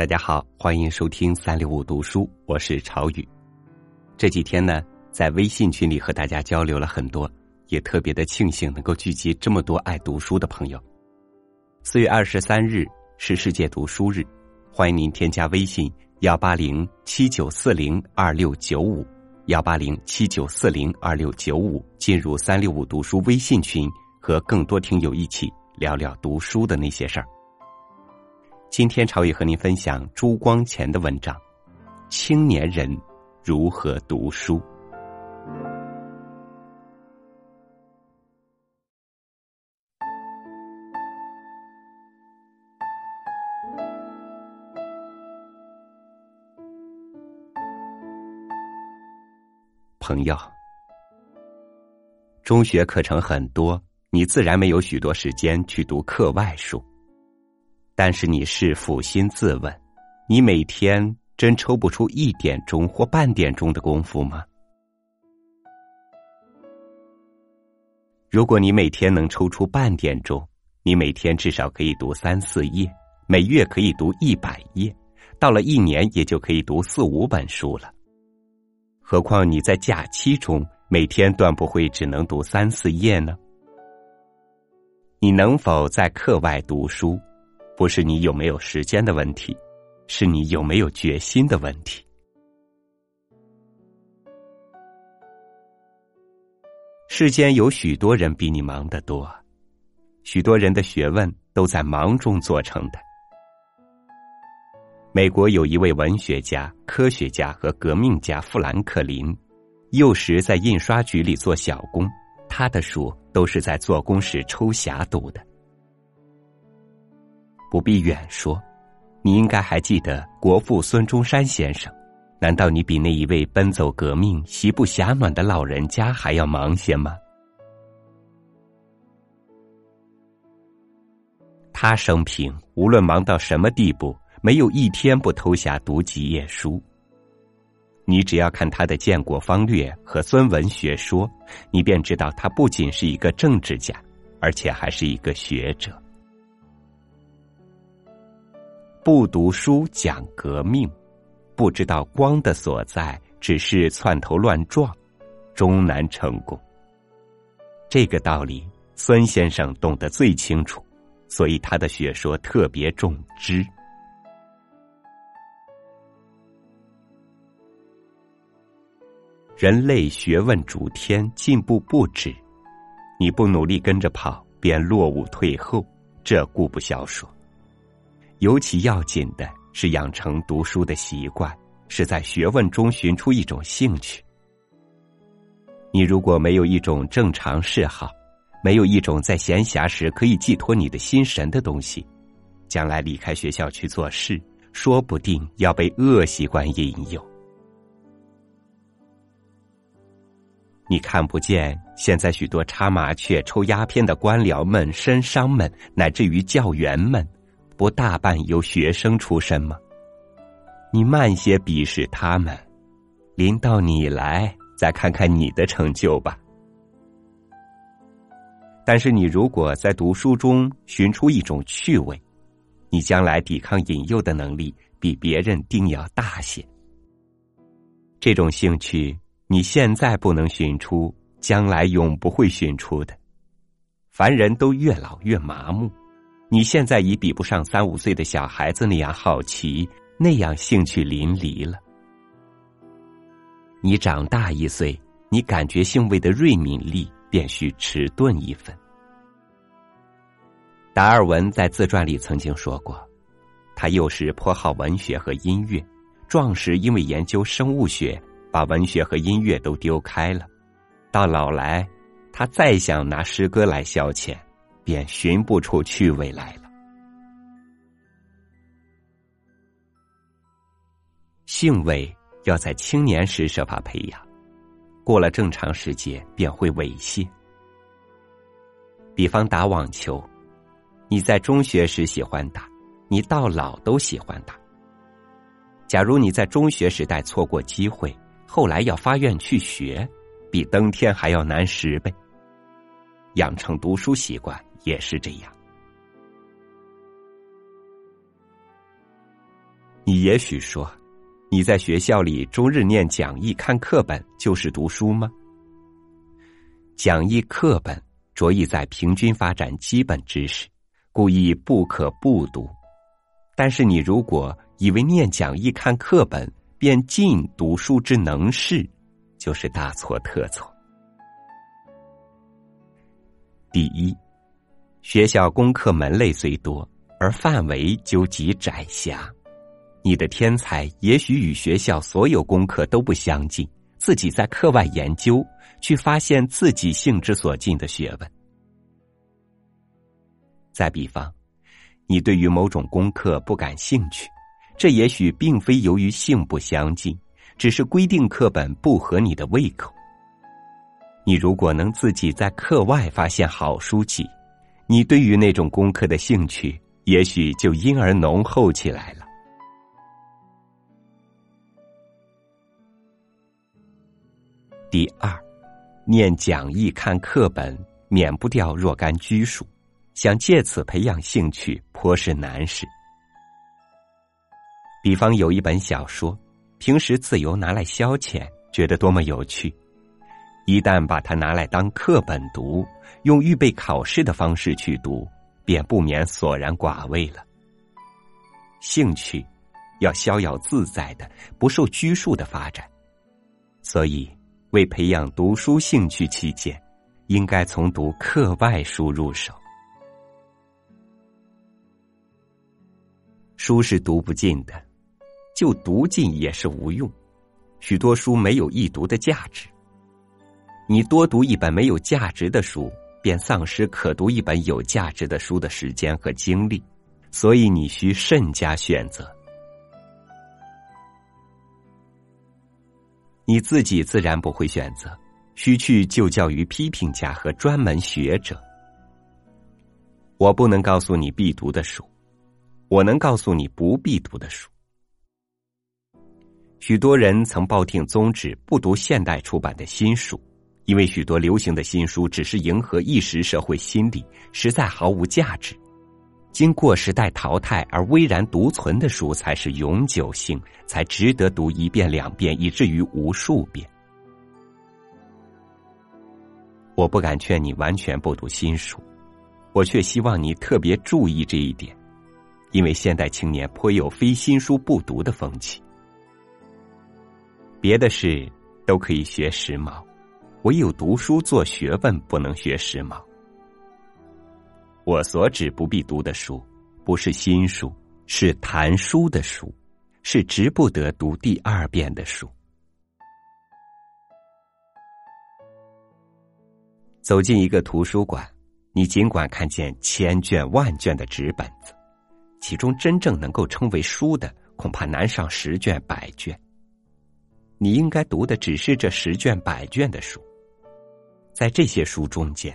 大家好，欢迎收听三六五读书，我是朝宇。这几天呢，在微信群里和大家交流了很多，也特别的庆幸能够聚集这么多爱读书的朋友。四月二十三日是世界读书日，欢迎您添加微信幺八零七九四零二六九五幺八零七九四零二六九五进入三六五读书微信群，和更多听友一起聊聊读书的那些事儿。今天朝宇和您分享朱光潜的文章《青年人如何读书》。朋友，中学课程很多，你自然没有许多时间去读课外书。但是你是抚心自问，你每天真抽不出一点钟或半点钟的功夫吗？如果你每天能抽出半点钟，你每天至少可以读三四页，每月可以读一百页，到了一年也就可以读四五本书了。何况你在假期中每天断不会只能读三四页呢？你能否在课外读书？不是你有没有时间的问题，是你有没有决心的问题。世间有许多人比你忙得多，许多人的学问都在忙中做成的。美国有一位文学家、科学家和革命家富兰克林，幼时在印刷局里做小工，他的书都是在做工时抽匣读的。不必远说，你应该还记得国父孙中山先生。难道你比那一位奔走革命、席不暇暖的老人家还要忙些吗？他生平无论忙到什么地步，没有一天不偷暇读几页书。你只要看他的《建国方略》和《孙文学说》，你便知道他不仅是一个政治家，而且还是一个学者。不读书讲革命，不知道光的所在，只是窜头乱撞，终难成功。这个道理，孙先生懂得最清楚，所以他的学说特别重知。人类学问逐天，进步不止，你不努力跟着跑，便落伍退后，这固不消说。尤其要紧的是养成读书的习惯，是在学问中寻出一种兴趣。你如果没有一种正常嗜好，没有一种在闲暇时可以寄托你的心神的东西，将来离开学校去做事，说不定要被恶习惯引诱。你看不见现在许多插麻雀、抽鸦片的官僚们、绅商们，乃至于教员们。不大半由学生出身吗？你慢些鄙视他们，临到你来，再看看你的成就吧。但是你如果在读书中寻出一种趣味，你将来抵抗引诱的能力比别人定要大些。这种兴趣你现在不能寻出，将来永不会寻出的。凡人都越老越麻木。你现在已比不上三五岁的小孩子那样好奇，那样兴趣淋漓了。你长大一岁，你感觉兴味的锐敏力便需迟钝一分。达尔文在自传里曾经说过，他幼时颇好文学和音乐，壮时因为研究生物学，把文学和音乐都丢开了。到老来，他再想拿诗歌来消遣。便寻不出趣味来了。兴味要在青年时设法培养，过了正常时节便会猥亵。比方打网球，你在中学时喜欢打，你到老都喜欢打。假如你在中学时代错过机会，后来要发愿去学，比登天还要难十倍。养成读书习惯。也是这样。你也许说，你在学校里周日念讲义、看课本就是读书吗？讲义课本着意在平均发展基本知识，故意不可不读。但是你如果以为念讲义、看课本便尽读书之能事，就是大错特错。第一，学校功课门类虽多，而范围究极窄狭。你的天才也许与学校所有功课都不相近，自己在课外研究，去发现自己性之所近的学问。再比方，你对于某种功课不感兴趣，这也许并非由于性不相近，只是规定课本不合你的胃口。你如果能自己在课外发现好书籍，你对于那种功课的兴趣也许就因而浓厚起来了。第二，念讲义、看课本，免不掉若干拘束，想借此培养兴趣，颇是难事。比方有一本小说，平时自由拿来消遣，觉得多么有趣；一旦把它拿来当课本读，用预备考试的方式去读，便不免索然寡味了。兴趣要逍遥自在的、不受拘束的发展，所以。为培养读书兴趣起见，应该从读课外书入手。书是读不尽的，就读尽也是无用。许多书没有易读的价值。你多读一本没有价值的书，便丧失可读一本有价值的书的时间和精力。所以你需慎加选择。你自己自然不会选择，需去就教于批评家和专门学者。我不能告诉你必读的书，我能告诉你不必读的书。许多人曾抱定宗旨，不读现代出版的新书，因为许多流行的新书只是迎合一时社会心理，实在毫无价值。经过时代淘汰而巍然独存的书，才是永久性，才值得读一遍、两遍，以至于无数遍。我不敢劝你完全不读新书，我却希望你特别注意这一点，因为现代青年颇有非新书不读的风气。别的事都可以学时髦，唯有读书做学问不能学时髦。我所指不必读的书，不是新书，是谈书的书，是值不得读第二遍的书。走进一个图书馆，你尽管看见千卷万卷的纸本子，其中真正能够称为书的，恐怕难上十卷百卷。你应该读的只是这十卷百卷的书，在这些书中间。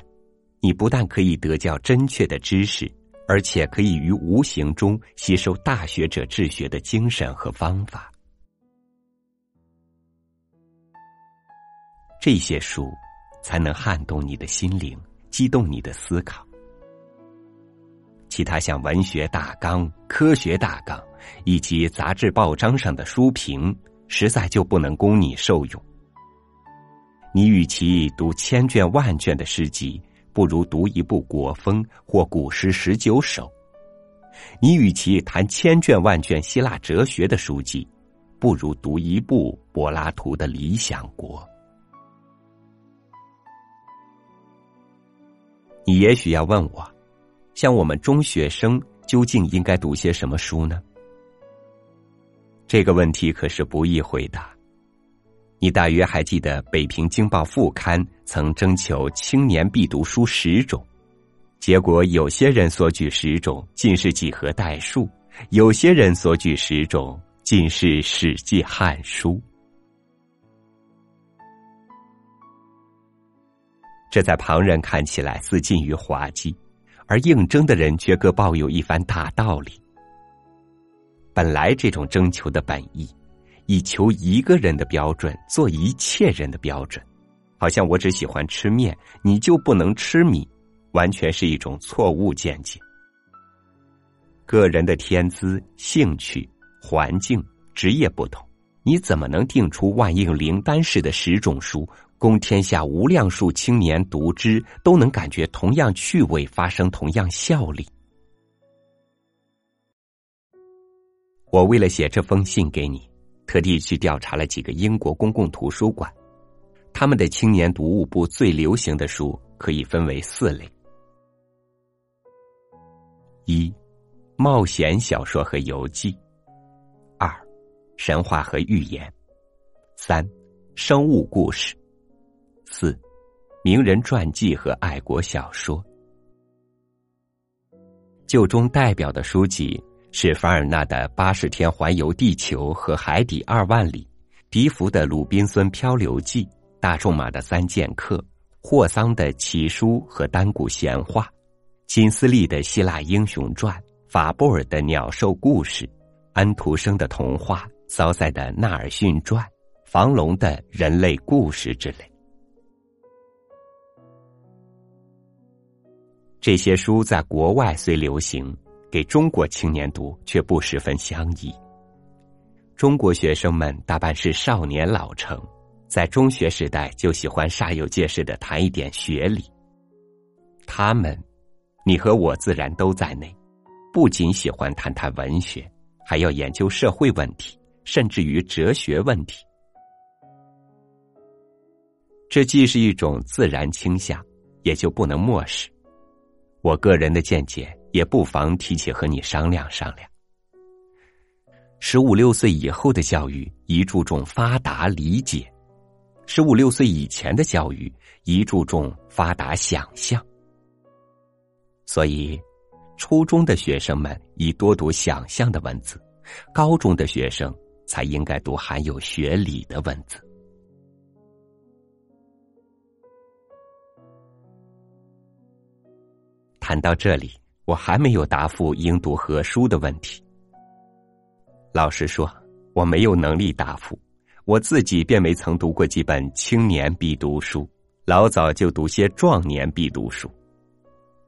你不但可以得教真确的知识，而且可以于无形中吸收大学者治学的精神和方法。这些书才能撼动你的心灵，激动你的思考。其他像文学大纲、科学大纲以及杂志报章上的书评，实在就不能供你受用。你与其读千卷万卷的诗集。不如读一部国风或古诗十九首。你与其谈千卷万卷希腊哲学的书籍，不如读一部柏拉图的《理想国》。你也许要问我，像我们中学生究竟应该读些什么书呢？这个问题可是不易回答。你大约还记得《北平京报》副刊曾征求青年必读书十种，结果有些人所举十种尽是几何代数，有些人所举十种尽是《史记》《汉书》。这在旁人看起来似近于滑稽，而应征的人却各抱有一番大道理。本来这种征求的本意。以求一个人的标准做一切人的标准，好像我只喜欢吃面，你就不能吃米，完全是一种错误见解。个人的天资、兴趣、环境、职业不同，你怎么能定出万应灵丹式的十种书，供天下无量数青年读之，都能感觉同样趣味，发生同样效力？我为了写这封信给你，特地去调查了几个英国公共图书馆，他们的青年读物部最流行的书可以分为四类：一、冒险小说和游记；二、神话和寓言；三、生物故事；四、名人传记和爱国小说。旧中代表的书籍。是凡尔纳的《八十天环游地球和海底二万里》，笛福的《鲁滨孙漂流记》，大仲马的《三剑客》，霍桑的《奇书》和《丹古闲话》，金斯利的《希腊英雄传》，法布尔的《鸟兽故事》，安徒生的童话，骚塞的《纳尔逊传》，房龙的《人类故事》之类。这些书在国外虽流行。给中国青年读却不十分相宜。中国学生们大半是少年老成，在中学时代就喜欢煞有介事的谈一点学理。他们，你和我自然都在内，不仅喜欢谈谈文学，还要研究社会问题，甚至于哲学问题。这既是一种自然倾向，也就不能漠视。我个人的见解。也不妨提起和你商量商量。十五六岁以后的教育宜注重发达理解，十五六岁以前的教育宜注重发达想象。所以，初中的学生们宜多读想象的文字，高中的学生才应该读含有学理的文字。谈到这里。我还没有答复应读何书的问题。老实说，我没有能力答复，我自己便没曾读过几本青年必读书，老早就读些壮年必读书。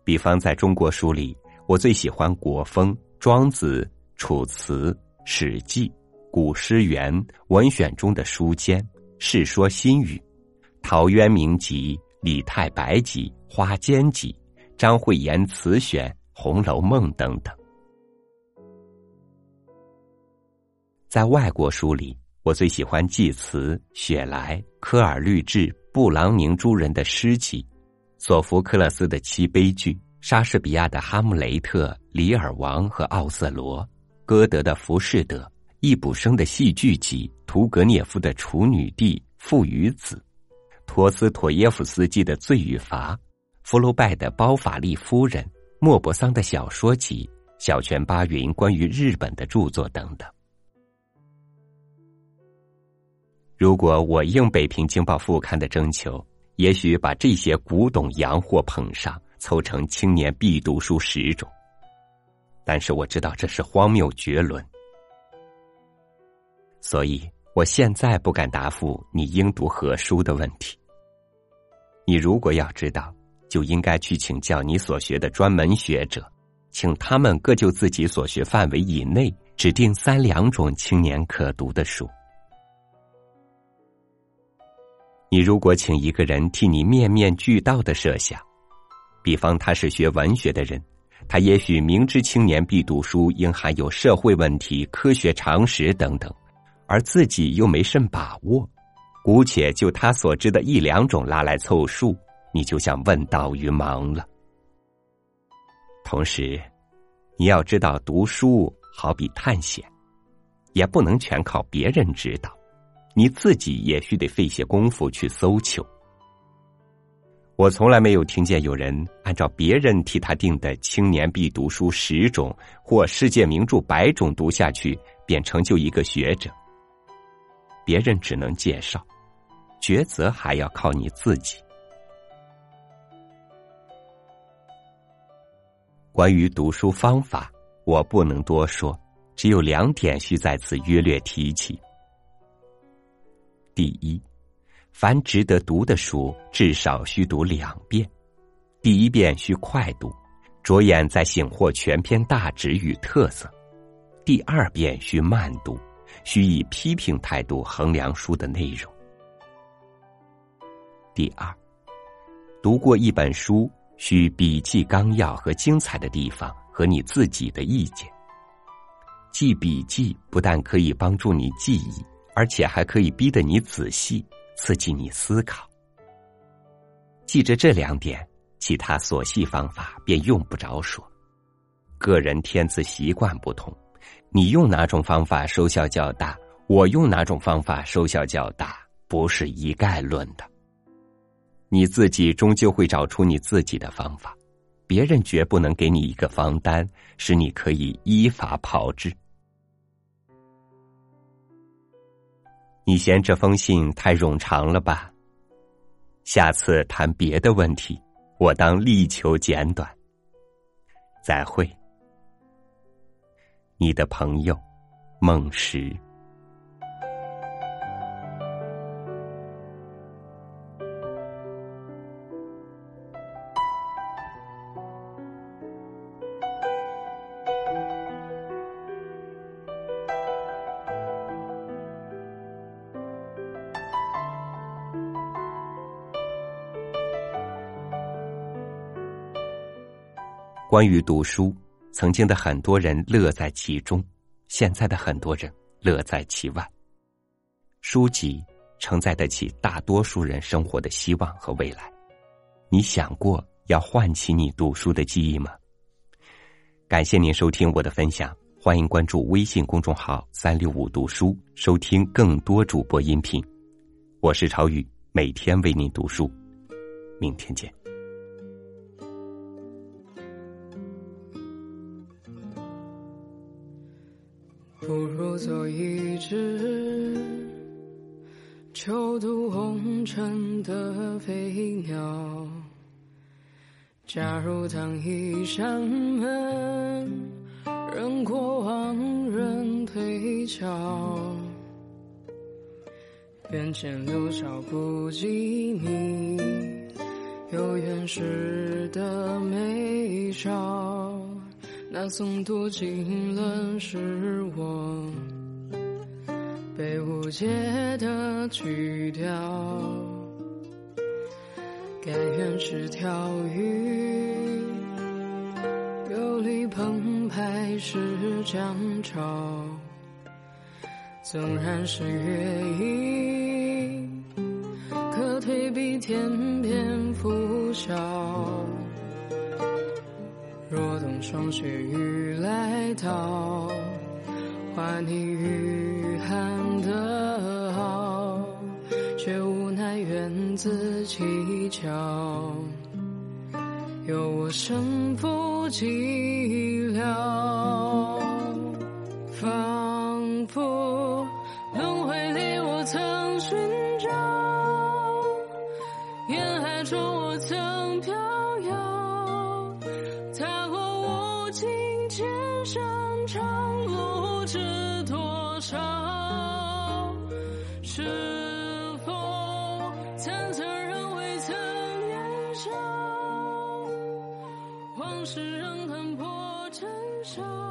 比方在中国书里，我最喜欢国风、庄子、楚辞、史记、古诗源、文选中的书笺、世说新语、陶渊明集、李太白集、花间集、张惠言词选。《红楼梦》等等，在外国书里，我最喜欢济慈、雪莱、科尔律治、布朗宁诸人的诗集，索福克勒斯的七悲剧，莎士比亚的《哈姆雷特》《李尔王》和《奥瑟罗》，歌德的《浮士德》，易卜生的戏剧集，屠格涅夫的《处女地》《父与子》，托斯妥耶夫斯基的《罪与罚》，福楼拜的《包法利夫人》。莫泊桑的小说集、小泉八云关于日本的著作等等。如果我应《北平经报》副刊的征求，也许把这些古董洋货捧上，凑成青年必读书十种。但是我知道这是荒谬绝伦，所以我现在不敢答复你应读何书的问题。你如果要知道。就应该去请教你所学的专门学者，请他们各就自己所学范围以内指定三两种青年可读的书。你如果请一个人替你面面俱到的设想，比方他是学文学的人，他也许明知青年必读书应含有社会问题、科学常识等等，而自己又没甚把握，姑且就他所知的一两种拉来凑数。你就像问道于盲了。同时，你要知道，读书好比探险，也不能全靠别人指导，你自己也需得费些功夫去搜求。我从来没有听见有人按照别人替他定的青年必读书十种或世界名著百种读下去，便成就一个学者。别人只能介绍，抉择还要靠你自己。关于读书方法，我不能多说，只有两点需在此约略提起。第一，凡值得读的书，至少需读两遍。第一遍需快读，着眼在醒获全篇大旨与特色；第二遍需慢读，需以批评态度衡量书的内容。第二，读过一本书，需笔记纲要和精彩的地方和你自己的意见。记笔记不但可以帮助你记忆，而且还可以逼得你仔细，刺激你思考。记着这两点，其他琐细方法便用不着说。个人天资习惯不同，你用哪种方法收效较大，我用哪种方法收效较大，不是一概论的。你自己终究会找出你自己的方法，别人绝不能给你一个方单，使你可以依法炮制。你嫌这封信太冗长了吧？下次谈别的问题，我当力求简短。再会，你的朋友，孟石。关于读书，曾经的很多人乐在其中，现在的很多人乐在其外。书籍承载得起大多数人生活的希望和未来。你想过要唤起你读书的记忆吗？感谢您收听我的分享，欢迎关注微信公众号“三六五读书”，收听更多主播音频。我是朝雨，每天为您读书。明天见。做一只囚渡红尘的飞鸟。假如当一扇门，任过往人推敲，眼前留少不及你有缘时的美照。那诵读经纶是我被误解的曲调，甘愿是条鱼，游离澎湃是江潮，纵然是月影，可退避天边拂晓。霜雪雨来到，换你御寒的好，却无奈缘自蹊跷，有我身负寂寥，仿佛轮回里我曾寻找，沿海中我曾飘。长路知多少？是否参差人未曾年少？往事仍痕破尘嚣。